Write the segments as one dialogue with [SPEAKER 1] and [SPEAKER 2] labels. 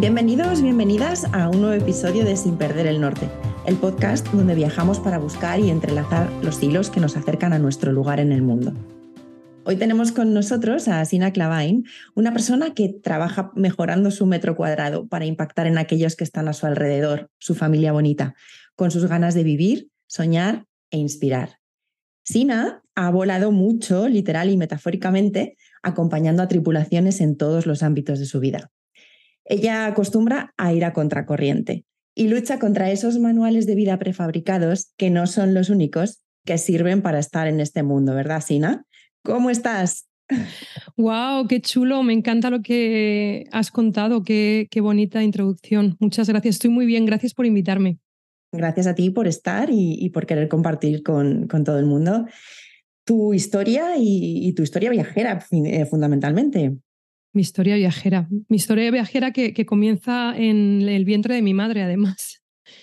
[SPEAKER 1] Bienvenidos, bienvenidas a un nuevo episodio de Sin Perder el Norte, el podcast donde viajamos para buscar y entrelazar los hilos que nos acercan a nuestro lugar en el mundo. Hoy tenemos con nosotros a Sina Clavain, una persona que trabaja mejorando su metro cuadrado para impactar en aquellos que están a su alrededor, su familia bonita, con sus ganas de vivir, soñar e inspirar. Sina ha volado mucho, literal y metafóricamente, acompañando a tripulaciones en todos los ámbitos de su vida. Ella acostumbra a ir a contracorriente y lucha contra esos manuales de vida prefabricados que no son los únicos que sirven para estar en este mundo, ¿verdad, Sina? ¿Cómo estás?
[SPEAKER 2] ¡Wow! ¡Qué chulo! Me encanta lo que has contado. Qué, qué bonita introducción. Muchas gracias. Estoy muy bien. Gracias por invitarme.
[SPEAKER 1] Gracias a ti por estar y, por querer compartir con, con, todo el mundo tu historia y, tu historia viajera, eh, fundamentalmente.
[SPEAKER 2] Mi historia viajera. Mi historia viajera que, que comienza en el vientre de mi madre, además.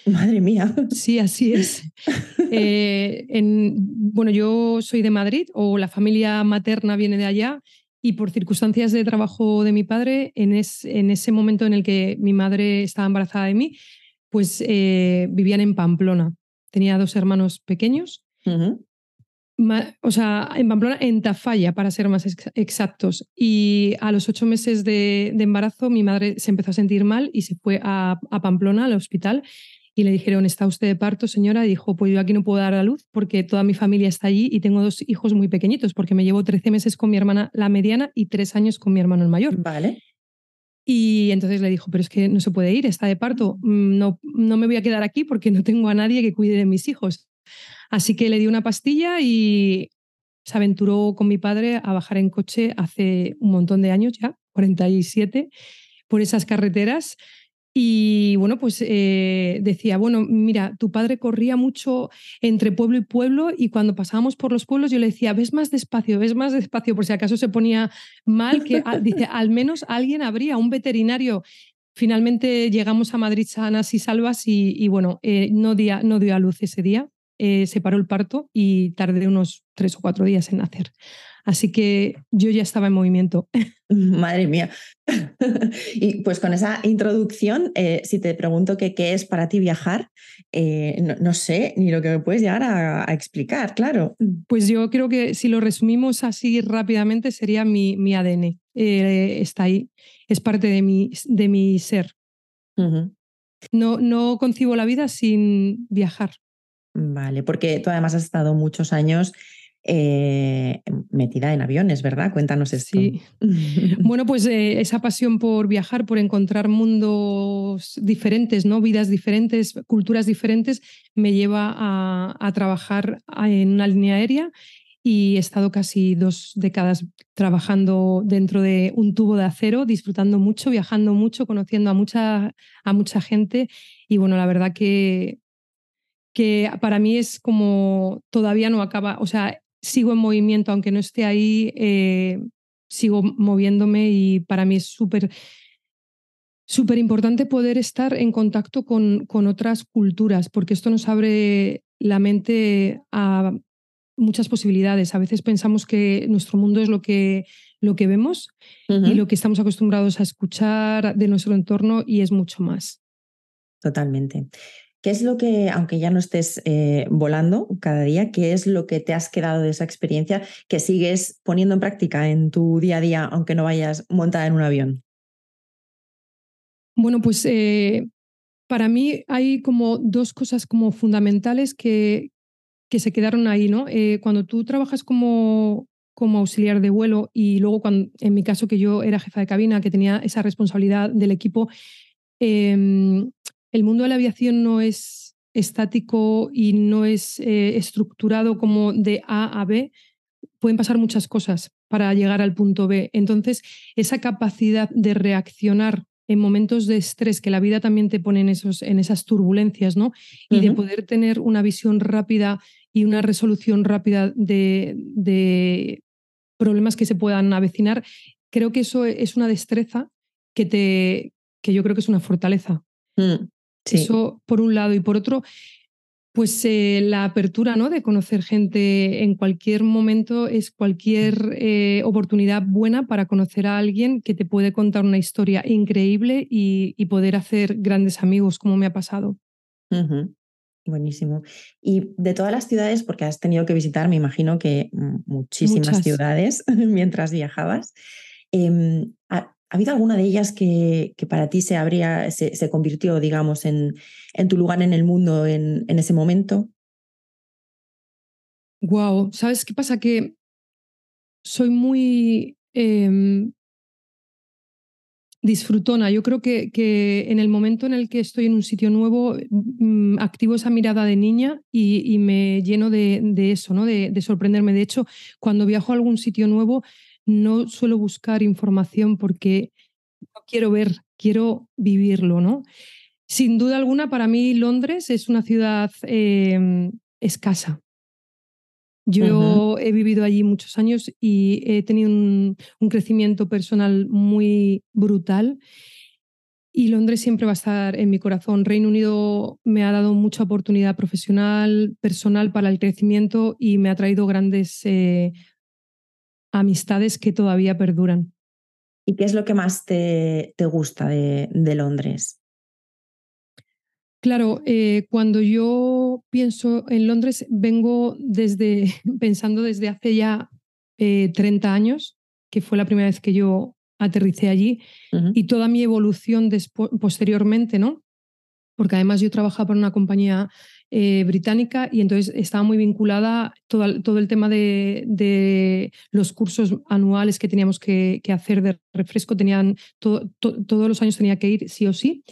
[SPEAKER 1] Madre mía.
[SPEAKER 2] Sí, así es. Eh, en, bueno, yo soy de Madrid o la familia materna viene de allá y por circunstancias de trabajo de mi padre, en, en ese momento en el que mi madre estaba embarazada de mí, pues eh, vivían en Pamplona. Tenía dos hermanos pequeños o sea, en Pamplona, en Tafalla, para ser más exactos. Y a los ocho meses de, embarazo, mi madre se empezó a sentir mal y se fue a, Pamplona, al hospital, y le dijeron, ¿está usted de parto, señora? Y dijo, pues yo aquí no puedo dar a luz porque toda mi familia está allí y tengo dos hijos muy pequeñitos, porque me llevo 13 meses con mi hermana la mediana y tres años con mi hermano el mayor.
[SPEAKER 1] Vale.
[SPEAKER 2] Y entonces le dijo, pero es que no se puede ir, está de parto, mm, no, no me voy a quedar aquí porque no tengo a nadie que cuide de mis hijos. Así que le di una pastilla y se aventuró con mi padre a bajar en coche hace un montón de años ya, 47, por esas carreteras. Y bueno, pues eh, decía, bueno, mira, tu padre corría mucho entre pueblo y pueblo y cuando pasábamos por los pueblos yo le decía, ves más despacio, ves más despacio, por si acaso se ponía mal, que dice, al menos alguien habría, un veterinario. Finalmente llegamos a Madrid sanas y salvas y, bueno, eh, no, no dio a luz ese día, eh, se paró el parto y tardé unos tres o cuatro días en nacer. Así que yo ya estaba en movimiento.
[SPEAKER 1] Madre mía. y pues con esa introducción, eh, si te pregunto qué es para ti viajar, eh, no, sé ni lo que me puedes llegar a, explicar, claro.
[SPEAKER 2] Pues yo creo que si lo resumimos así rápidamente sería mi, mi ADN. está ahí, es parte de mi, de mi ser. no, no concibo la vida sin viajar.
[SPEAKER 1] Vale, porque tú además has estado muchos años eh, metida en aviones, ¿verdad? Cuéntanos esto.
[SPEAKER 2] Sí. bueno, pues eh, esa pasión por viajar, por encontrar mundos diferentes, ¿no? Vidas diferentes, culturas diferentes, me lleva a, trabajar en una línea aérea y he estado casi dos décadas trabajando dentro de un tubo de acero, disfrutando mucho, viajando mucho, conociendo a mucha, a mucha gente y bueno, la verdad que que para mí es como todavía no acaba, o sea, sigo en movimiento, aunque no esté ahí, eh, sigo moviéndome y para mí es súper súper importante poder estar en contacto con, con, otras culturas, porque esto nos abre la mente a muchas posibilidades. A veces pensamos que nuestro mundo es lo que, lo que vemos y lo que estamos acostumbrados a escuchar de nuestro entorno y es mucho más.
[SPEAKER 1] Totalmente. ¿Qué es lo que, aunque ya no estés eh, volando cada día, qué es lo que te has quedado de esa experiencia que sigues poniendo en práctica en tu día a día, aunque no vayas montada en un avión?
[SPEAKER 2] Bueno, pues eh, para mí hay como dos cosas como fundamentales que, que se quedaron ahí, ¿no? Eh, cuando tú trabajas como, como auxiliar de vuelo y luego cuando, en mi caso que yo era jefa de cabina, que tenía esa responsabilidad del equipo, em, el mundo de la aviación no es estático y no es eh, estructurado como de A a B, pueden pasar muchas cosas para llegar al punto B. Entonces, esa capacidad de reaccionar en momentos de estrés que la vida también te pone en, esos, en esas turbulencias, ¿no? Y de poder tener una visión rápida y una resolución rápida de, de, problemas que se puedan avecinar, creo que eso es una destreza que, te, que yo creo que es una fortaleza. Mm. Eso por un lado. Y por otro, pues eh, la apertura ¿no? de conocer gente en cualquier momento es cualquier eh, oportunidad buena para conocer a alguien que te puede contar una historia increíble y, poder hacer grandes amigos, como me ha pasado.
[SPEAKER 1] Buenísimo. Y de todas las ciudades, porque has tenido que visitar, me imagino que muchísimas ciudades mientras viajabas, em, ¿Ha habido alguna de ellas que, para ti se, habría, se, convirtió, digamos, en, tu lugar en el mundo en, ese momento?
[SPEAKER 2] Wow, ¿sabes qué pasa? Que soy muy em, disfrutona. Yo creo que, en el momento en el que estoy en un sitio nuevo, mm, activo esa mirada de niña y, me lleno de, de eso, ¿no? De, de, sorprenderme. De hecho, cuando viajo a algún sitio nuevo, no suelo buscar información porque no quiero ver, quiero vivirlo, ¿no? Sin duda alguna, para mí Londres es una ciudad em, escasa. Yo he vivido allí muchos años y he tenido un, crecimiento personal muy brutal. Y Londres siempre va a estar en mi corazón. Reino Unido me ha dado mucha oportunidad profesional, personal para el crecimiento y me ha traído grandes eh, amistades que todavía perduran.
[SPEAKER 1] ¿Y qué es lo que más te, te gusta de, de, Londres?
[SPEAKER 2] Claro, eh, cuando yo pienso en Londres, vengo desde, pensando desde hace ya 30 eh, años, que fue la primera vez que yo aterricé allí, y toda mi evolución posteriormente, ¿no? Porque además yo trabajaba para una compañía eh, británica y entonces estaba muy vinculada todo, todo el tema de, los cursos anuales que teníamos que, hacer de refresco, tenían todos los años tenía que ir sí o sí.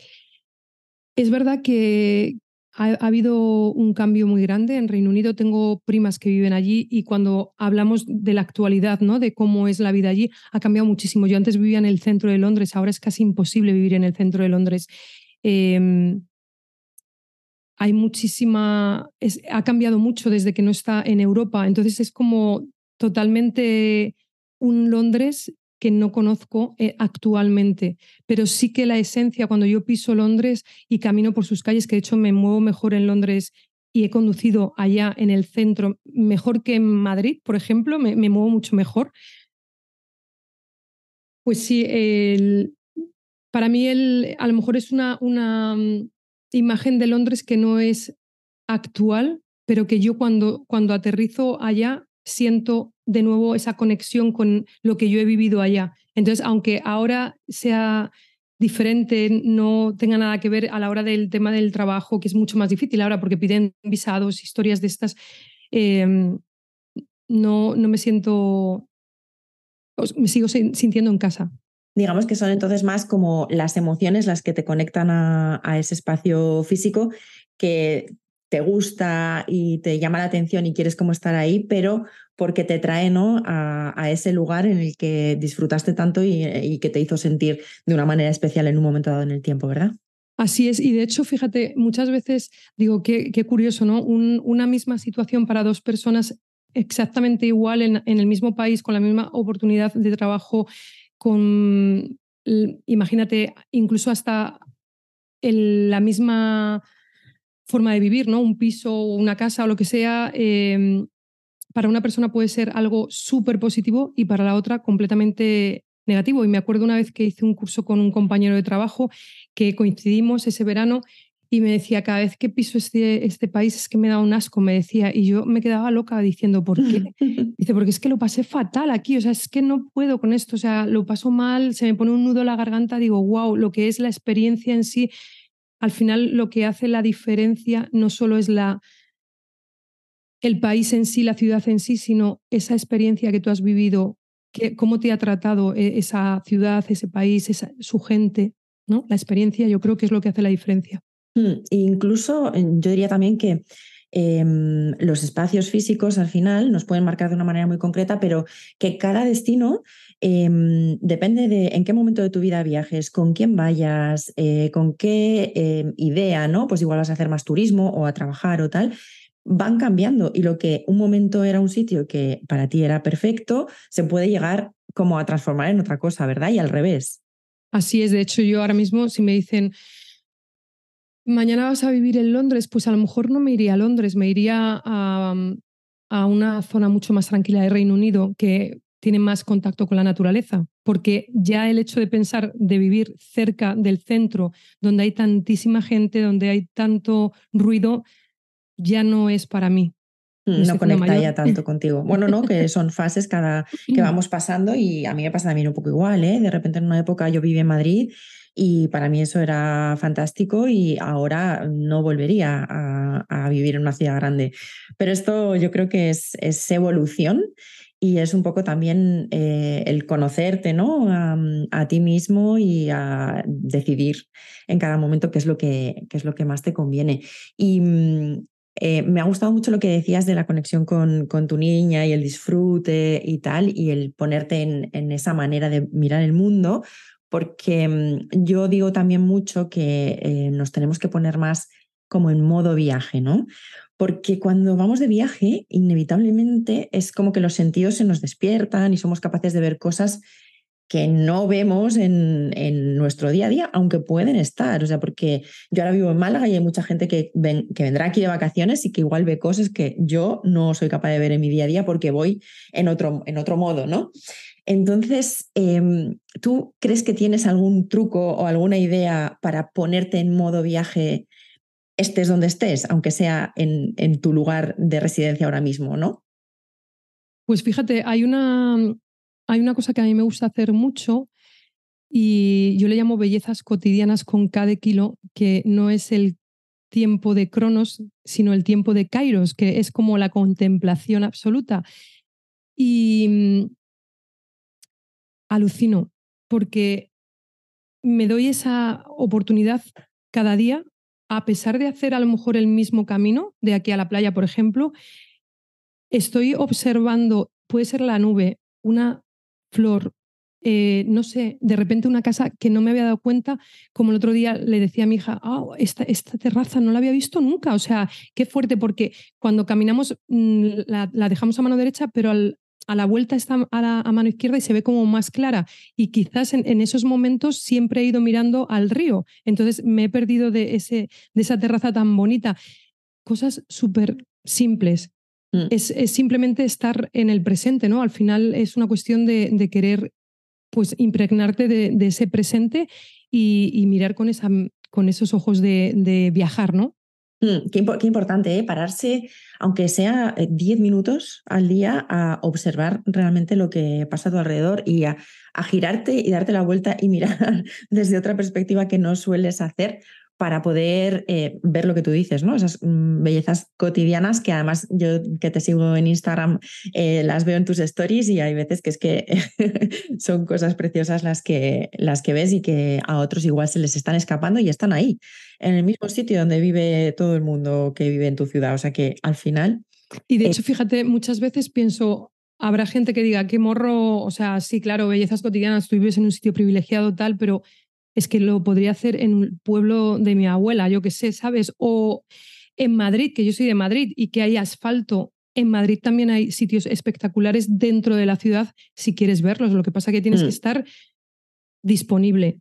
[SPEAKER 2] Es verdad que ha, habido un cambio muy grande en Reino Unido. Tengo primas que viven allí y cuando hablamos de la actualidad, ¿no? de cómo es la vida allí, ha cambiado muchísimo. Yo antes vivía en el centro de Londres, ahora es casi imposible vivir en el centro de Londres. Em, hay muchísima, ha cambiado mucho desde que no está en Europa, entonces es como totalmente un Londres que no conozco eh, actualmente, pero sí que la esencia, cuando yo piso Londres y camino por sus calles, que de hecho me muevo mejor en Londres y he conducido allá en el centro, mejor que en Madrid, por ejemplo, me, muevo mucho mejor. Pues sí, para mí el, a lo mejor es una, una, mm, imagen de Londres que no es actual, pero que yo cuando, cuando aterrizo allá siento de nuevo esa conexión con lo que yo he vivido allá. Entonces, aunque ahora sea diferente, no tenga nada que ver a la hora del tema del trabajo, que es mucho más difícil ahora porque piden visados, historias de estas, em, no, no me siento, me sigo sintiendo en casa
[SPEAKER 1] digamos que son entonces más como las emociones las que te conectan a, ese espacio físico que te gusta y te llama la atención y quieres como estar ahí, pero porque te trae ¿no? a, ese lugar en el que disfrutaste tanto y, que te hizo sentir de una manera especial en un momento dado en el tiempo, ¿verdad?
[SPEAKER 2] Así es, y de hecho, fíjate, muchas veces digo, qué, qué curioso, ¿no? una misma situación para dos personas exactamente igual en, en, el mismo país, con la misma oportunidad de trabajo, con, imagínate, incluso hasta la misma forma de vivir, ¿no? Un piso o una casa o lo que sea, em, para una persona puede ser algo súper positivo y para la otra completamente negativo. Y me acuerdo una vez que hice un curso con un compañero de trabajo que coincidimos ese verano y me decía, cada vez que piso este, este país es que me da un asco, me decía, y yo me quedaba loca diciendo, ¿por qué? Dice, porque es que lo pasé fatal aquí, o sea, es que no puedo con esto, o sea, lo paso mal, se me pone un nudo en la garganta, digo, wow, lo que es la experiencia en sí, al final lo que hace la diferencia no solo es la, el país en sí, la ciudad en sí, sino esa experiencia que tú has vivido, que, cómo te ha tratado e, esa ciudad, ese país, esa, su gente, ¿no? La experiencia yo creo que es lo que hace la diferencia.
[SPEAKER 1] Mm, incluso yo diría también que em, los espacios físicos al final nos pueden marcar de una manera muy concreta, pero que cada destino em, depende de en qué momento de tu vida viajes, con quién vayas, eh, con qué em, idea, ¿no? Pues igual vas a hacer más turismo o a trabajar o tal. Van cambiando y lo que un momento era un sitio que para ti era perfecto, se puede llegar como a transformar en otra cosa, ¿verdad? Y al revés.
[SPEAKER 2] Así es, de hecho yo ahora mismo si me dicen, mañana vas a vivir en Londres, pues a lo mejor no me iría a Londres, me iría a, a una zona mucho más tranquila de Reino Unido que tiene más contacto con la naturaleza, porque ya el hecho de pensar de vivir cerca del centro, donde hay tantísima gente, donde hay tanto ruido, ya no es para mí.
[SPEAKER 1] Mm, no conecta ya tanto contigo. Bueno, no, que son fases cada que vamos pasando y a mí me pasa también un poco igual, ¿eh? De repente en una época yo viví en Madrid y para mí eso era fantástico y ahora no volvería a, vivir en una ciudad grande. Pero esto yo creo que es, es evolución y es un poco también eh, el conocerte ¿no? A, ti mismo y a decidir en cada momento qué es lo que, qué es lo que más te conviene. Y mm, eh, me ha gustado mucho lo que decías de la conexión con, con, tu niña y el disfrute y tal, y el ponerte en, en esa manera de mirar el mundo, porque mm, yo digo también mucho que eh, nos tenemos que poner más como en modo viaje, ¿no? Porque cuando vamos de viaje, inevitablemente es como que los sentidos se nos despiertan y somos capaces de ver cosas que no vemos en, en, nuestro día a día, aunque pueden estar. O sea, porque yo ahora vivo en Málaga y hay mucha gente que, ven, que vendrá aquí de vacaciones y que igual ve cosas que yo no soy capaz de ver en mi día a día porque voy en otro, en otro modo, ¿no? Entonces, em, ¿tú crees que tienes algún truco o alguna idea para ponerte en modo viaje, estés donde estés, aunque sea en, tu lugar de residencia ahora mismo, ¿no?
[SPEAKER 2] Pues fíjate, hay una, hay una cosa que a mí me gusta hacer mucho y yo le llamo bellezas cotidianas con cada kilo, que no es el tiempo de Cronos, sino el tiempo de Kairos, que es como la contemplación absoluta. Y alucino porque me doy esa oportunidad cada día, a pesar de hacer a lo mejor el mismo camino de aquí a la playa, por ejemplo, estoy observando, puede ser la nube, una flor, eh, no sé, de repente una casa que no me había dado cuenta, como el otro día le decía a mi hija, ah, esta, terraza no la había visto nunca, o sea, qué fuerte, porque cuando caminamos mm, la dejamos a mano derecha, pero al, a la vuelta está a, la, mano izquierda y se ve como más clara. Y quizás en, esos momentos siempre he ido mirando al río. Entonces me he perdido de, ese, de esa terraza tan bonita. Cosas súper simples. Mm. Es, simplemente estar en el presente, ¿no? Al final es una cuestión de, querer pues impregnarte de, ese presente y, mirar con, esa, con esos ojos de, viajar, ¿no?
[SPEAKER 1] Mm, qué, importante, ¿eh? pararse, aunque sea 10 eh, minutos al día, a observar realmente lo que pasa a tu alrededor y a, a girarte y darte la vuelta y mirar desde otra perspectiva que no sueles hacer, para poder eh, ver lo que tú dices, ¿no? Esas mm, bellezas cotidianas que además yo que te sigo en Instagram eh, las veo en tus stories y hay veces que es que son cosas preciosas las que, las que ves y que a otros igual se les están escapando y están ahí, en el mismo sitio donde vive todo el mundo que vive en tu ciudad. O sea que al final...
[SPEAKER 2] Y de hecho, fíjate, muchas veces pienso, habrá gente que diga, qué morro, o sea, sí, claro, bellezas cotidianas, tú vives en un sitio privilegiado, tal, pero es que lo podría hacer en un pueblo de mi abuela, yo qué sé, ¿sabes? O en Madrid, que yo soy de Madrid y que hay asfalto. En Madrid también hay sitios espectaculares dentro de la ciudad si quieres verlos. Lo que pasa es que tienes que mm. estar disponible.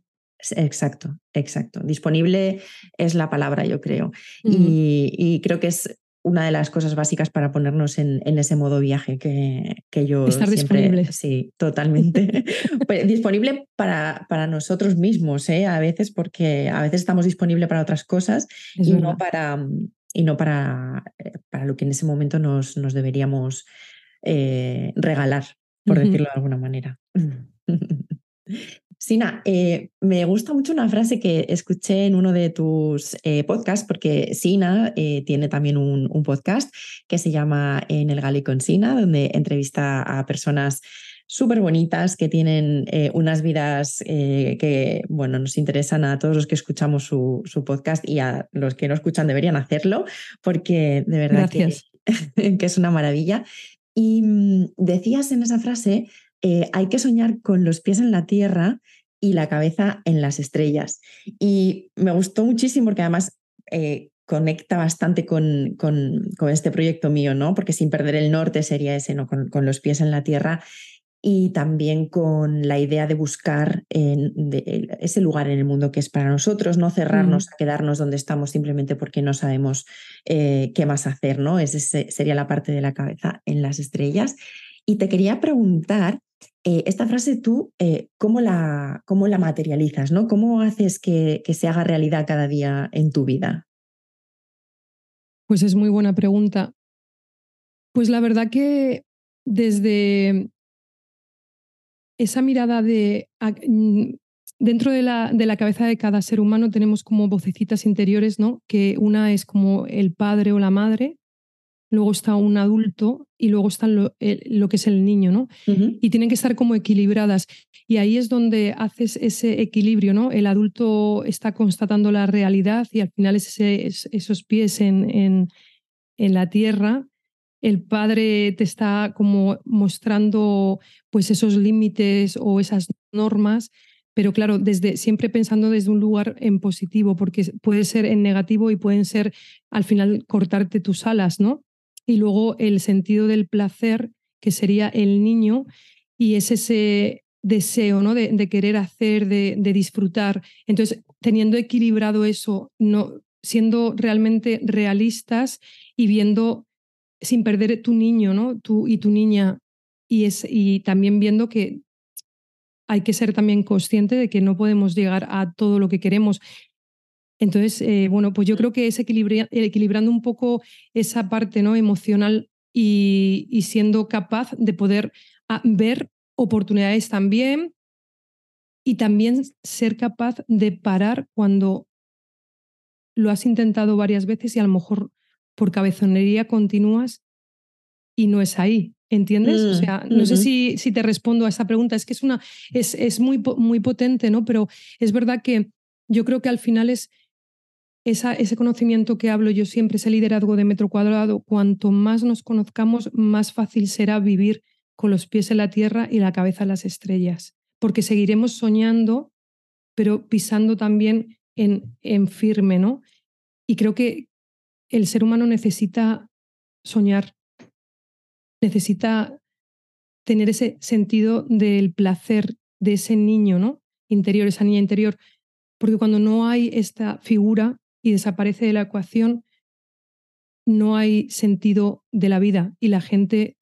[SPEAKER 1] Exacto, exacto. Disponible es la palabra, yo creo. y, creo que es una de las cosas básicas para ponernos en, ese modo viaje que, que yo
[SPEAKER 2] Estar disponible.
[SPEAKER 1] Sí, totalmente. Pues, disponible para, para nosotros mismos, ¿eh? a veces, porque a veces estamos disponibles para otras cosas y no para, y no para, eh, para lo que en ese momento nos, nos deberíamos eh, regalar, por decirlo de alguna manera. Sina, eh, me gusta mucho una frase que escuché en uno de tus eh, podcasts, porque Sina eh, tiene también un, podcast que se llama En el Gali con Sina, donde entrevista a personas súper bonitas que tienen unas vidas que, bueno, nos interesan a todos los que escuchamos su, su, podcast y a los que no escuchan deberían hacerlo, porque de verdad que, que, es una maravilla. Y mm, decías en esa frase eh, hay que soñar con los pies en la tierra y la cabeza en las estrellas. Y me gustó muchísimo porque además eh, conecta bastante con, con, este proyecto mío, ¿no? Porque sin perder el norte sería ese, ¿no? Con, los pies en la tierra. y también con la idea de buscar ese lugar en el mundo que es para nosotros, no cerrarnos a quedarnos donde estamos simplemente porque no sabemos eh, qué más hacer, ¿no? Esa sería la parte de la cabeza en las estrellas. Y te quería preguntar, eh, esta frase tú, eh, ¿cómo, la, ¿cómo la materializas? ¿no? ¿Cómo haces que, que se haga realidad cada día en tu vida?
[SPEAKER 2] Pues es muy buena pregunta. Pues la verdad que desde esa mirada de... Mm, dentro de la, de la, cabeza de cada ser humano tenemos como vocecitas interiores, ¿no? Que una es como el padre o la madre, luego está un adulto y luego está lo, lo que es el niño, ¿no? Y tienen que estar como equilibradas. Y ahí es donde haces ese equilibrio, ¿no? El adulto está constatando la realidad y al final es esos pies en, en, en la tierra el padre te está como mostrando pues esos límites o esas normas, pero claro, desde siempre pensando desde un lugar en positivo, porque puede ser en negativo y pueden ser al final cortarte tus alas, ¿no? Y luego el sentido del placer, que sería el niño, y es ese deseo, ¿no? De, querer hacer, de, de, disfrutar. Entonces, teniendo equilibrado eso, no, siendo realmente realistas y viendo sin perder tu niño, ¿no? Tú y tu niña. Y, es, y también viendo que hay que ser también consciente de que no podemos llegar a todo lo que queremos. Entonces, eh, bueno, pues yo creo que es equilibrando un poco esa parte ¿no? emocional y, y siendo capaz de poder ah, ver oportunidades también y también ser capaz de parar cuando lo has intentado varias veces y a lo mejor por cabezonería continúas y no es ahí. ¿Entiendes? o mm, sea, no sé si, si, te respondo a esa pregunta. Es que es una, es, es muy, muy potente, ¿no? Pero es verdad que yo creo que al final es esa, ese conocimiento que hablo yo siempre, ese liderazgo de metro cuadrado. Cuanto más nos conozcamos, más fácil será vivir con los pies en la tierra y la cabeza en las estrellas. Porque seguiremos soñando, pero pisando también en, en firme, ¿no? Y creo que, el ser humano necesita soñar, necesita tener ese sentido del placer de ese niño, ¿no? Interior, esa niña interior, porque cuando no hay esta figura y desaparece de la ecuación, no hay sentido de la vida y la gente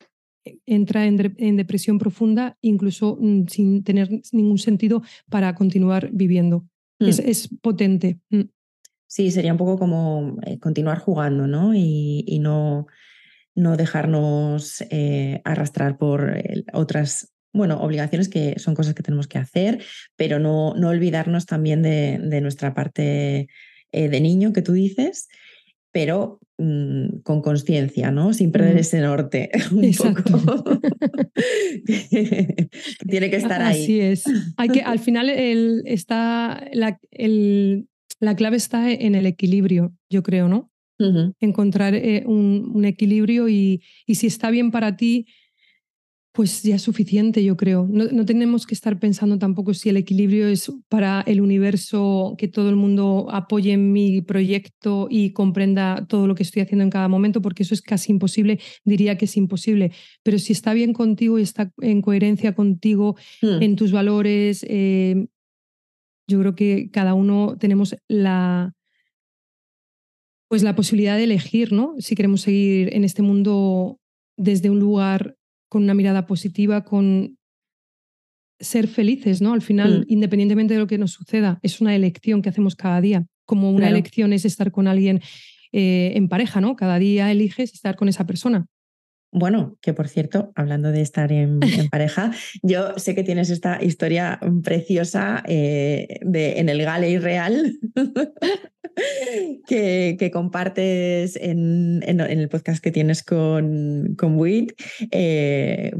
[SPEAKER 2] entra en, depresión profunda, incluso mm, sin tener ningún sentido para continuar viviendo. Es, mm. potente. Mm.
[SPEAKER 1] Sí, sería un poco como eh, continuar jugando, ¿no? Y, no, no dejarnos eh, arrastrar por otras, bueno, obligaciones que son cosas que tenemos que hacer, pero no, no olvidarnos también de, nuestra parte eh, de niño que tú dices, pero mm, con conciencia, ¿no? Sin perder ese norte un poco. Tiene que estar ahí.
[SPEAKER 2] Así es. Hay que, al final el, está la, el, la clave está en el equilibrio, yo creo, ¿no? Encontrar eh, un, equilibrio y, y, si está bien para ti, pues ya es suficiente, yo creo. No, tenemos que estar pensando tampoco si el equilibrio es para el universo, que todo el mundo apoye mi proyecto y comprenda todo lo que estoy haciendo en cada momento, porque eso es casi imposible, diría que es imposible. Pero si está bien contigo y está en coherencia contigo, hmm. en tus valores, eh, yo creo que cada uno tenemos la, pues la posibilidad de elegir, ¿no? Si queremos seguir en este mundo desde un lugar con una mirada positiva, con ser felices, ¿no? Al final, mm. independientemente de lo que nos suceda, es una elección que hacemos cada día. Como una elección es estar con alguien eh, en pareja, ¿no? Cada día eliges estar con esa persona.
[SPEAKER 1] Bueno, que por cierto, hablando de estar en, pareja, yo sé que tienes esta historia preciosa eh, de, en el Galley Real que, compartes en, el podcast que tienes con, con Witt. Eh,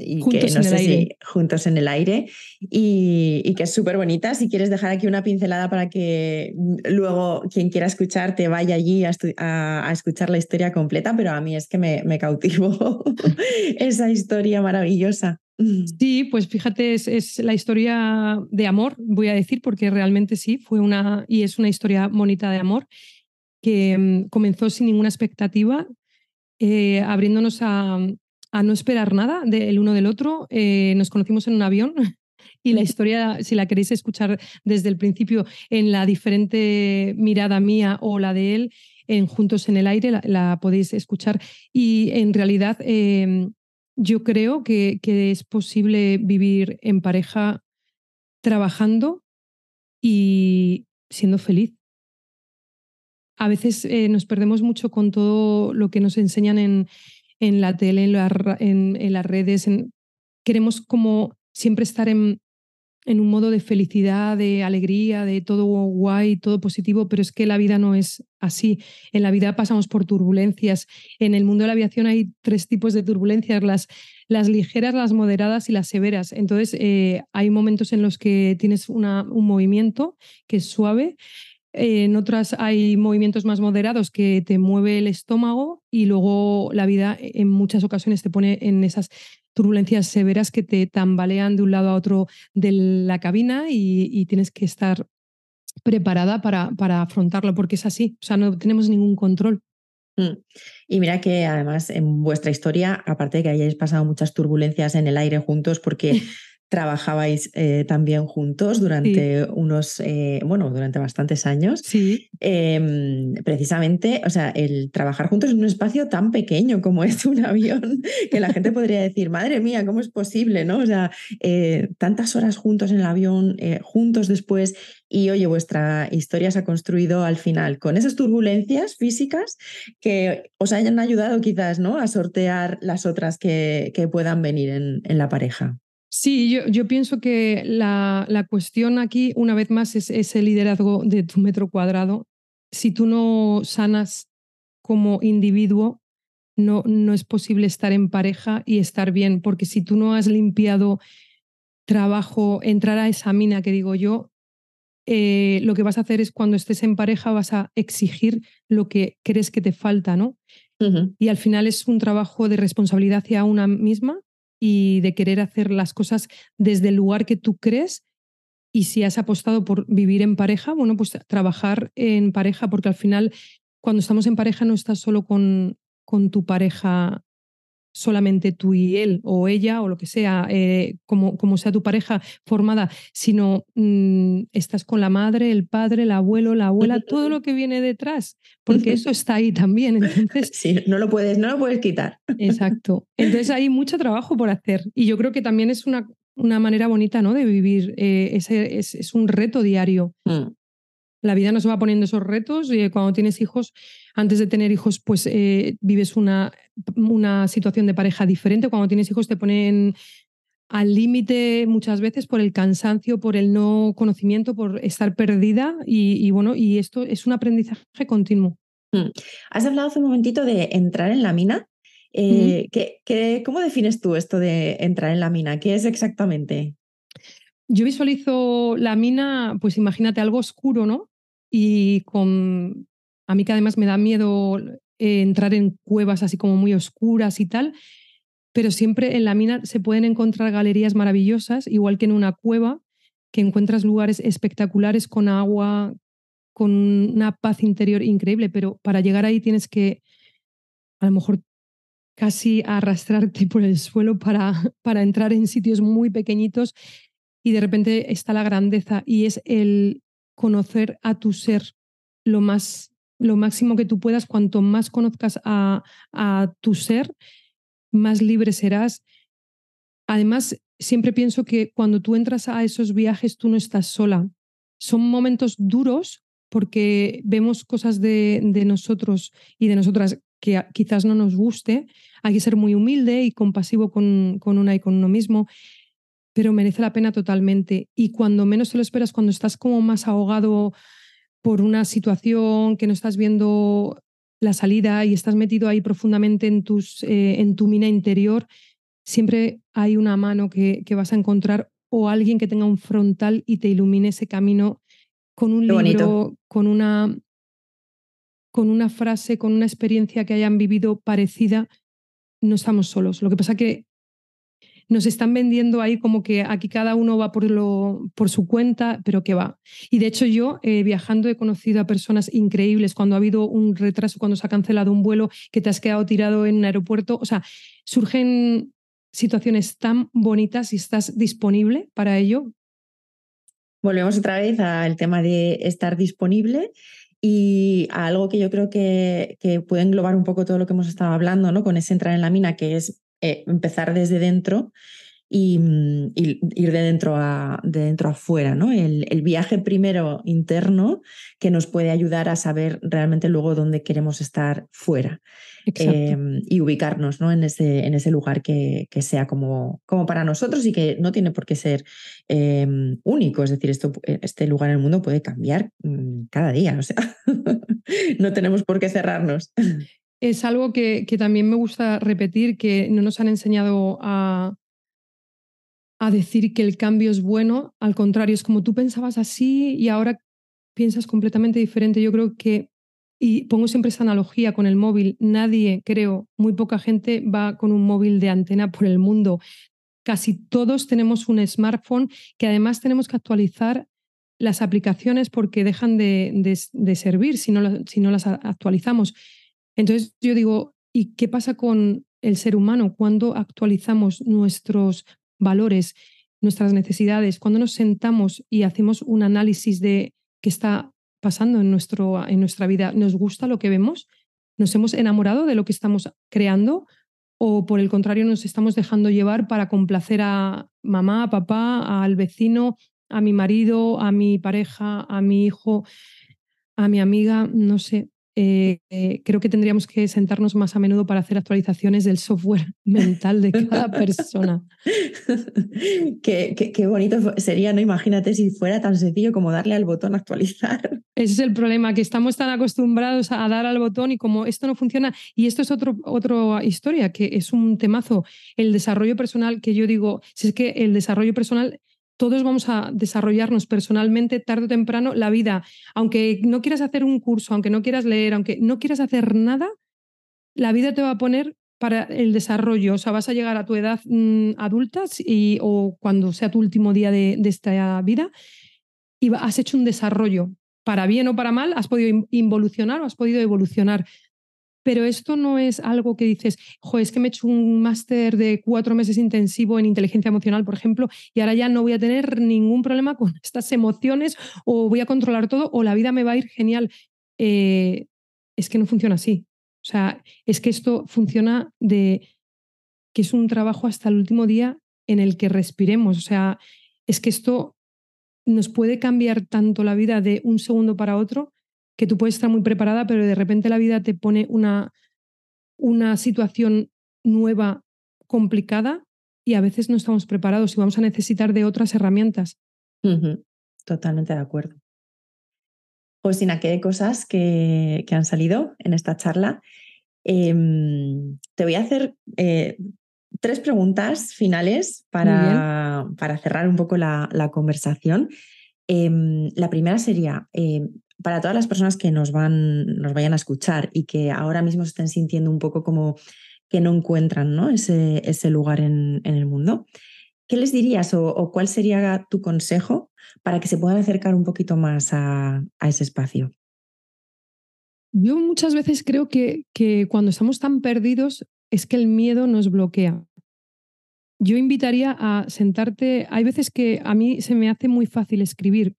[SPEAKER 1] y
[SPEAKER 2] juntos
[SPEAKER 1] que no
[SPEAKER 2] sé si
[SPEAKER 1] juntos en el aire y, que es súper bonita. Si quieres dejar aquí una pincelada para que luego quien quiera escucharte vaya allí a, escuchar la historia completa, pero a mí es que me, me cautivo esa historia maravillosa.
[SPEAKER 2] Sí, pues fíjate, es, la historia de amor, voy a decir, porque realmente sí, fue una, y es una historia bonita de amor, que mm, comenzó sin ninguna expectativa, eh, abriéndonos a, a no esperar nada del uno del otro. Eh, nos conocimos en un avión y la historia, si la queréis escuchar desde el principio, en la diferente mirada mía o la de él, en Juntos en el Aire, la, podéis escuchar. Y en realidad em, yo creo que, que, es posible vivir en pareja trabajando y siendo feliz. A veces eh, nos perdemos mucho con todo lo que nos enseñan en, en la tele, en, las redes. queremos como siempre estar en, en un modo de felicidad, de alegría, de todo guay, todo positivo, pero es que la vida no es así. En la vida pasamos por turbulencias. En el mundo de la aviación hay tres tipos de turbulencias, las, las ligeras, las moderadas y las severas. Entonces, eh, hay momentos en los que tienes una, un movimiento que es suave. En otras hay movimientos más moderados que te mueve el estómago y luego la vida en muchas ocasiones te pone en esas turbulencias severas que te tambalean de un lado a otro de la cabina y, tienes que estar preparada para, para, afrontarlo, porque es así, o sea, no tenemos ningún control.
[SPEAKER 1] Mm. Y mira que además en vuestra historia, aparte de que hayáis pasado muchas turbulencias en el aire juntos, porque trabajabais eh, también juntos durante unos, eh, bueno, durante bastantes años.
[SPEAKER 2] Sí.
[SPEAKER 1] Em, precisamente, o sea, el trabajar juntos en un espacio tan pequeño como es un avión, que la gente podría decir, madre mía, ¿cómo es posible? ¿no? O sea, eh, tantas horas juntos en el avión, juntos después, y oye, vuestra historia se ha construido al final con esas turbulencias físicas que os hayan ayudado quizás, ¿no? A sortear las otras que, que puedan venir en, en la pareja.
[SPEAKER 2] Sí, yo, yo pienso que la, la, cuestión aquí, una vez más, es ese liderazgo de tu metro cuadrado. Si tú no sanas como individuo, no, no es posible estar en pareja y estar bien, porque si tú no has limpiado trabajo, entrar a esa mina que digo yo, eh, lo que vas a hacer es cuando estés en pareja vas a exigir lo que crees que te falta, ¿no? Y al final es un trabajo de responsabilidad hacia una misma y de querer hacer las cosas desde el lugar que tú crees. Y si has apostado por vivir en pareja, bueno, pues trabajar en pareja, porque al final cuando estamos en pareja no estás solo con, con tu pareja solamente tú y él o ella o lo que sea, eh, como, como, sea tu pareja formada, sino mm, estás con la madre, el padre, el abuelo, la abuela, todo lo que viene detrás, porque eso está ahí también. Entonces,
[SPEAKER 1] sí, no lo puedes, no lo puedes quitar.
[SPEAKER 2] Exacto. Entonces hay mucho trabajo por hacer y yo creo que también es una, una manera bonita ¿no? de vivir, eh, ese, es, es, un reto diario. Mm. La vida nos va poniendo esos retos y cuando tienes hijos, antes de tener hijos, pues eh, vives una, una situación de pareja diferente. Cuando tienes hijos te ponen al límite muchas veces por el cansancio, por el no conocimiento, por estar perdida y, bueno, y esto es un aprendizaje continuo.
[SPEAKER 1] Mm. Has hablado hace un momentito de entrar en la mina. Eh, cómo defines tú esto de entrar en la mina? ¿Qué es exactamente?
[SPEAKER 2] Yo visualizo la mina, pues imagínate algo oscuro, ¿no? Y con. A mí que además me da miedo eh, entrar en cuevas así como muy oscuras y tal, pero siempre en la mina se pueden encontrar galerías maravillosas, igual que en una cueva, que encuentras lugares espectaculares con agua, con una paz interior increíble, pero para llegar ahí tienes que a lo mejor casi arrastrarte por el suelo para, para entrar en sitios muy pequeñitos y de repente está la grandeza y es el conocer a tu ser lo más lo máximo que tú puedas, cuanto más conozcas a, a tu ser, más libre serás. Además, siempre pienso que cuando tú entras a esos viajes, tú no estás sola. Son momentos duros porque vemos cosas de, de nosotros y de nosotras que quizás no nos guste. Hay que ser muy humilde y compasivo con, con una y con uno mismo pero merece la pena totalmente. Y cuando menos te lo esperas, cuando estás como más ahogado por una situación que no estás viendo la salida y estás metido ahí profundamente en, tus, eh, en tu mina interior, siempre hay una mano que, que, vas a encontrar o alguien que tenga un frontal y te ilumine ese camino con un libro, con una, con una frase, con una experiencia que hayan vivido parecida. No estamos solos. Lo que pasa que nos están vendiendo ahí como que aquí cada uno va por, lo, por su cuenta, pero que va. Y de hecho yo eh, viajando he conocido a personas increíbles cuando ha habido un retraso, cuando se ha cancelado un vuelo, que te has quedado tirado en un aeropuerto. O sea, surgen situaciones tan bonitas y estás disponible para ello.
[SPEAKER 1] Volvemos otra vez al tema de estar disponible y a algo que yo creo que, que, puede englobar un poco todo lo que hemos estado hablando, ¿no? Con ese entrar en la mina, que es eh, empezar desde dentro y, mm, ir de dentro a, de dentro afuera, ¿no? El, viaje primero interno que nos puede ayudar a saber realmente luego dónde queremos estar fuera em, y ubicarnos ¿no? en, ese, en ese lugar que, que, sea como, como para nosotros y que no tiene por qué ser em, único. Es decir, esto, este lugar en el mundo puede cambiar mm, cada día, o sea, no tenemos por qué cerrarnos.
[SPEAKER 2] Es algo que, que también me gusta repetir, que no nos han enseñado a, a decir que el cambio es bueno, al contrario, es como tú pensabas así y ahora piensas completamente diferente. Yo creo que, y pongo siempre esa analogía con el móvil, nadie, creo, muy poca gente va con un móvil de antena por el mundo. Casi todos tenemos un smartphone que además tenemos que actualizar las aplicaciones porque dejan de, servir si no, si no las actualizamos. Entonces yo digo, ¿y qué pasa con el ser humano cuando actualizamos nuestros valores, nuestras necesidades, cuando nos sentamos y hacemos un análisis de qué está pasando en, nuestro, en nuestra vida, ¿nos gusta lo que vemos? ¿Nos hemos enamorado de lo que estamos creando? ¿O por el contrario nos estamos dejando llevar para complacer a mamá, a papá, al vecino, a mi marido, a mi pareja, a mi hijo, a mi amiga? No sé. Eh, eh, creo que tendríamos que sentarnos más a menudo para hacer actualizaciones del software mental de cada persona.
[SPEAKER 1] qué, qué, bonito sería, ¿no? Imagínate si fuera tan sencillo como darle al botón actualizar.
[SPEAKER 2] Ese es el problema, que estamos tan acostumbrados a dar al botón y como esto no funciona, y esto es otro, otra historia, que es un temazo, el desarrollo personal, que yo digo, si es que el desarrollo personal todos vamos a desarrollarnos personalmente tarde o temprano la vida. Aunque no quieras hacer un curso, aunque no quieras leer, aunque no quieras hacer nada, la vida te va a poner para el desarrollo. O sea, vas a llegar a tu edad mm, adulta y, o cuando sea tu último día de, de esta vida y has hecho un desarrollo. Para bien o para mal, has podido involucionar o has podido evolucionar pero esto no es algo que dices, jo, es que me he hecho un máster de cuatro meses intensivo en inteligencia emocional, por ejemplo, y ahora ya no voy a tener ningún problema con estas emociones o voy a controlar todo o la vida me va a ir genial. Eh, es que no funciona así. O sea, es que esto funciona de que es un trabajo hasta el último día en el que respiremos. O sea, es que esto nos puede cambiar tanto la vida de un segundo para otro que tú puedes estar muy preparada, pero de repente la vida te pone una, una situación nueva, complicada, y a veces no estamos preparados y vamos a necesitar de otras herramientas.
[SPEAKER 1] Totalmente de acuerdo. Josina, ¿qué cosas que, que, han salido en esta charla? Em, te voy a hacer eh, tres preguntas finales para, para, cerrar un poco la, la conversación. Em, la primera sería, em, para todas las personas que nos, van, nos vayan a escuchar y que ahora mismo se estén sintiendo un poco como que no encuentran ¿no? Ese, lugar en, el mundo, ¿qué les dirías o, cuál sería tu consejo para que se puedan acercar un poquito más a, ese espacio?
[SPEAKER 2] Yo muchas veces creo que cuando estamos tan perdidos es que el miedo nos bloquea. Yo invitaría a sentarte, hay veces que a mí se me hace muy fácil escribir,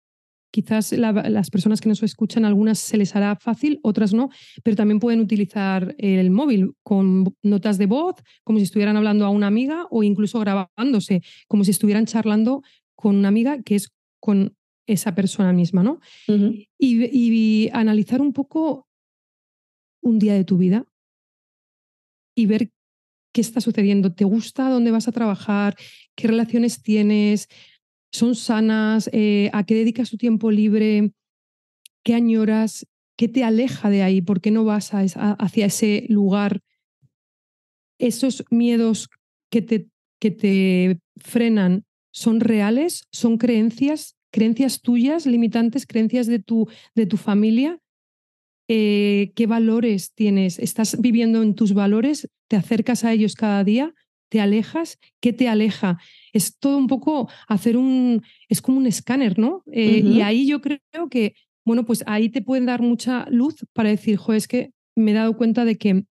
[SPEAKER 2] Quizás las personas que nos escuchan, algunas se les hará fácil, otras no, pero también pueden utilizar el móvil con notas de voz, como si estuvieran hablando a una amiga o incluso grabándose, como si estuvieran charlando con una amiga que es con esa persona misma, ¿no? y, analizar un poco un día de tu vida y ver qué está sucediendo. ¿Te gusta dónde vas a trabajar? ¿Qué relaciones tienes? Son sanas, eh, a qué dedicas tu tiempo libre, qué añoras, qué te aleja de ahí, por qué no vas hacia ese lugar. Esos miedos que te, que te frenan son reales, son creencias, creencias tuyas, limitantes, creencias de tu, de tu familia. Eh, ¿Qué valores tienes? ¿Estás viviendo en tus valores? ¿Te acercas a ellos cada día? te alejas, qué te aleja. Es todo un poco hacer un, es como un escáner, ¿no? Eh, y ahí yo creo que, bueno, pues ahí te pueden dar mucha luz para decir, jo, es que me he dado cuenta de que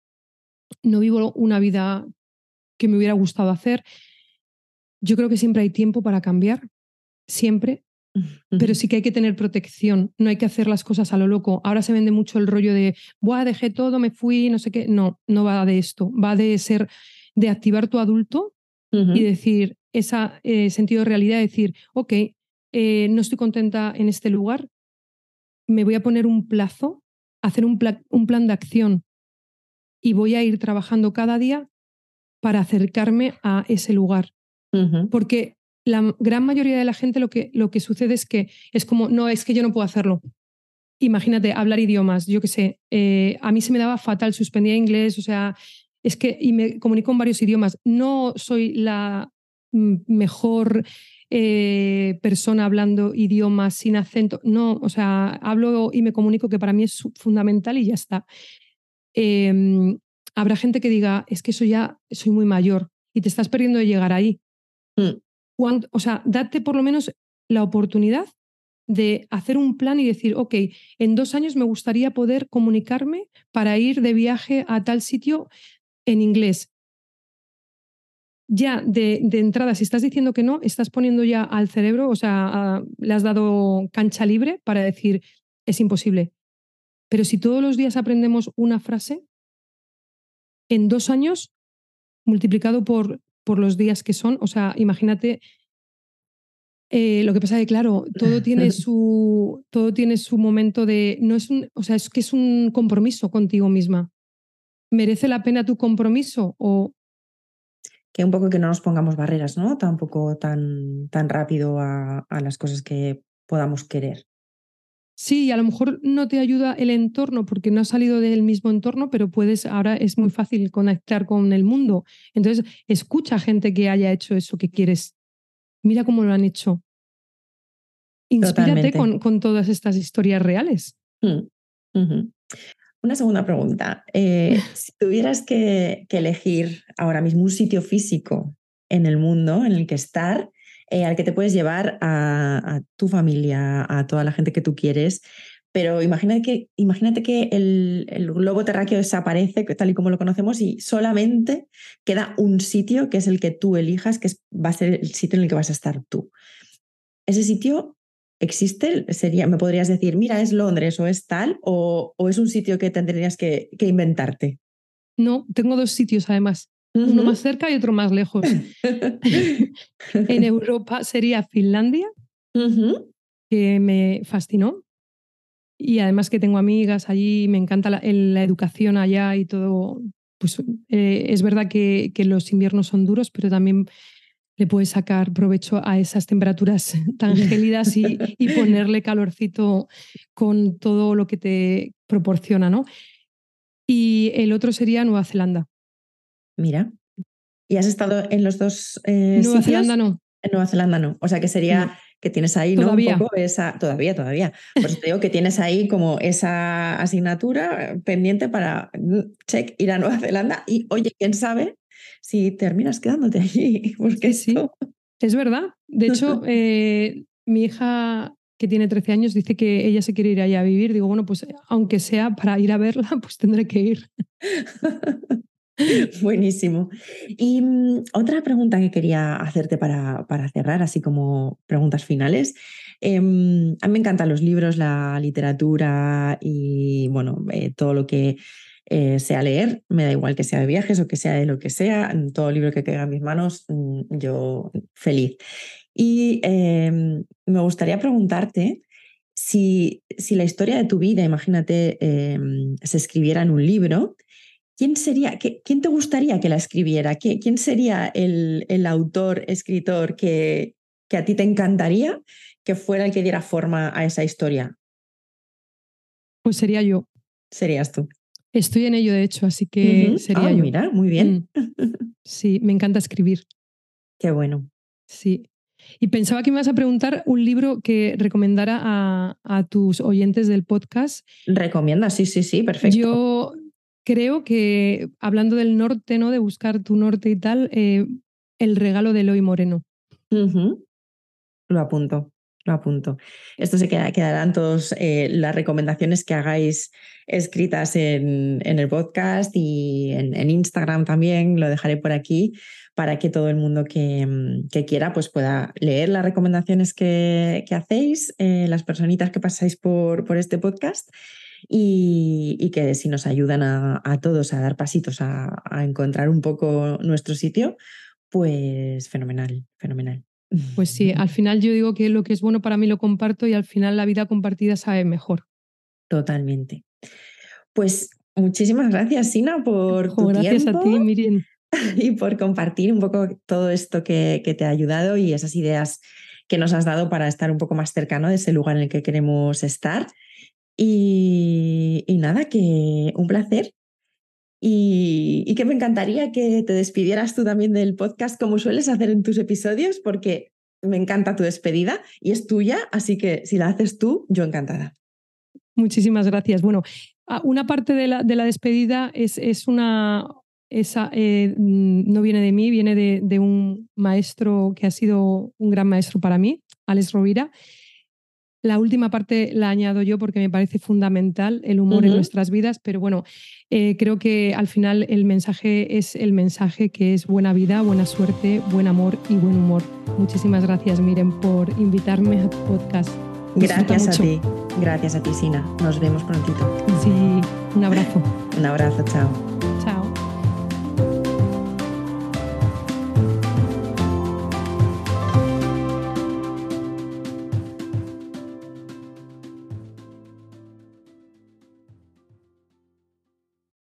[SPEAKER 2] no vivo una vida que me hubiera gustado hacer. Yo creo que siempre hay tiempo para cambiar, siempre, pero sí que hay que tener protección, no hay que hacer las cosas a lo loco. Ahora se vende mucho el rollo de, Buah, dejé todo, me fui, no sé qué. No, no va de esto, va de ser, de activar tu adulto y decir, ese eh, sentido de realidad, decir, ok, eh, no estoy contenta en este lugar, me voy a poner un plazo, hacer un, un plan de acción y voy a ir trabajando cada día para acercarme a ese lugar. Porque la gran mayoría de la gente lo que, lo que sucede es que es como, no, es que yo no puedo hacerlo. Imagínate, hablar idiomas, yo qué sé, eh, a mí se me daba fatal, suspendía inglés, o sea, es que, y me comunico en varios idiomas. No soy la mejor eh, persona hablando idiomas sin acento, no, o sea, hablo y me comunico que para mí es fundamental y ya está. Em, habrá gente que diga, es que eso ya soy muy mayor y te estás perdiendo de llegar ahí. Mm o sea, date por lo menos la oportunidad de hacer un plan y decir, ok, en dos años me gustaría poder comunicarme para ir de viaje a tal sitio en inglés. Ya de, entrada, si estás diciendo que no, estás poniendo ya al cerebro, o sea, le has dado cancha libre para decir, es imposible. Pero si todos los días aprendemos una frase, en dos años, multiplicado por por los días que son. O sea, imagínate. Eh, lo que pasa es que, claro, todo tiene su, todo tiene su momento de. No es un, o sea, es que es un compromiso contigo misma. ¿Merece la pena tu compromiso? O.
[SPEAKER 1] Que un poco que no nos pongamos barreras, ¿no? Tampoco tan, tan rápido a, a las cosas que podamos querer.
[SPEAKER 2] Sí, a lo mejor no te ayuda el entorno porque no has salido del mismo entorno, pero puedes, ahora es muy fácil conectar con el mundo. Entonces, escucha a gente que haya hecho eso que quieres. Mira cómo lo han hecho. Inspírate con, todas estas historias reales. Mm,
[SPEAKER 1] Una segunda pregunta. Eh, si tuvieras que, que elegir ahora mismo un sitio físico en el mundo en el que estar, eh, al que te puedes llevar a, tu familia, a toda la gente que tú quieres. Pero imagínate que, imagínate que el, globo terráqueo desaparece tal y como lo conocemos y solamente queda un sitio que es el que tú elijas, que va a ser el sitio en el que vas a estar tú. ¿Ese sitio existe? Sería, ¿Me podrías decir, mira, es Londres o es tal? ¿O, es un sitio que tendrías que inventarte?
[SPEAKER 2] No, tengo dos sitios además uno más cerca y otro más lejos. en Europa sería Finlandia, que me fascinó. Y además que tengo amigas allí, me encanta la, educación allá y todo. Pues eh, es verdad que, que, los inviernos son duros, pero también le puedes sacar provecho a esas temperaturas tan gélidas y, y ponerle calorcito con todo lo que te proporciona, ¿no? Y el otro sería Nueva Zelanda.
[SPEAKER 1] Mira. ¿Y has estado en los dos eh,
[SPEAKER 2] Nueva Zelanda no.
[SPEAKER 1] En Nueva Zelanda no. O sea que sería que tienes ahí, ¿no? Un poco esa. Todavía, todavía. Pues te digo que tienes ahí como esa asignatura pendiente para mm, check ir a Nueva Zelanda. Y oye, quién sabe si terminas quedándote allí. Porque sí.
[SPEAKER 2] Es verdad. De hecho, eh, mi hija que tiene 13 años dice que ella se quiere ir allá a vivir. Digo, bueno, pues aunque sea para ir a verla, pues tendré que ir.
[SPEAKER 1] Buenísimo. Y mm, otra pregunta que quería hacerte para, para cerrar, así como preguntas finales. Em, a mí me encantan los libros, la literatura y bueno, eh, todo lo que eh, sea leer. Me da igual que sea de viajes o que sea de lo que sea. Todo libro que caiga en mis manos, mm, yo feliz. Y em, me gustaría preguntarte si, si, la historia de tu vida, imagínate, em, se escribiera en un libro ¿quién sería, quién te gustaría que la escribiera? ¿Quién sería el, el autor, escritor que, que a ti te encantaría que fuera el que diera forma a esa historia?
[SPEAKER 2] Pues sería yo.
[SPEAKER 1] Serías tú.
[SPEAKER 2] Estoy en ello, de hecho, así que sería ah, yo.
[SPEAKER 1] Mira, muy bien. Mm.
[SPEAKER 2] Sí, me encanta escribir.
[SPEAKER 1] Qué bueno.
[SPEAKER 2] Sí. Y pensaba que me ibas a preguntar un libro que recomendara a, a tus oyentes del podcast.
[SPEAKER 1] Recomienda, sí, sí, sí, perfecto.
[SPEAKER 2] Yo creo que hablando del norte, ¿no? De buscar tu norte y tal, eh, el regalo de Eloy Moreno.
[SPEAKER 1] Lo apunto, lo apunto. Esto se queda, quedarán todas eh, las recomendaciones que hagáis escritas en, el podcast y en, Instagram también, lo dejaré por aquí para que todo el mundo que, mm, quiera pues pueda leer las recomendaciones que, hacéis, eh, las personitas que pasáis por, por este podcast y, que si nos ayudan a, todos a dar pasitos a, encontrar un poco nuestro sitio, pues fenomenal, fenomenal.
[SPEAKER 2] Pues sí, al final yo digo que lo que es bueno para mí lo comparto y al final la vida compartida sabe mejor.
[SPEAKER 1] Totalmente. Pues muchísimas gracias, Sina, por tu
[SPEAKER 2] gracias a ti, Miriam.
[SPEAKER 1] Y por compartir un poco todo esto que, que, te ha ayudado y esas ideas que nos has dado para estar un poco más cercano de ese lugar en el que queremos estar. Y, nada, que un placer. Y, que me encantaría que te despidieras tú también del podcast como sueles hacer en tus episodios, porque me encanta tu despedida y es tuya, así que si la haces tú, yo encantada.
[SPEAKER 2] Muchísimas gracias. Bueno, una parte de la, de la despedida es, es una, esa eh, no viene de mí, viene de, de, un maestro que ha sido un gran maestro para mí, Alex Rovira, la última parte la añado yo porque me parece fundamental el humor en nuestras vidas, pero bueno, eh, creo que al final el mensaje es el mensaje que es buena vida, buena suerte, buen amor y buen humor. Muchísimas gracias, Miren, por invitarme a tu podcast.
[SPEAKER 1] Gracias a ti, gracias a ti, Sina. Nos vemos prontito.
[SPEAKER 2] Sí, un abrazo.
[SPEAKER 1] un abrazo, chao.
[SPEAKER 2] Chao.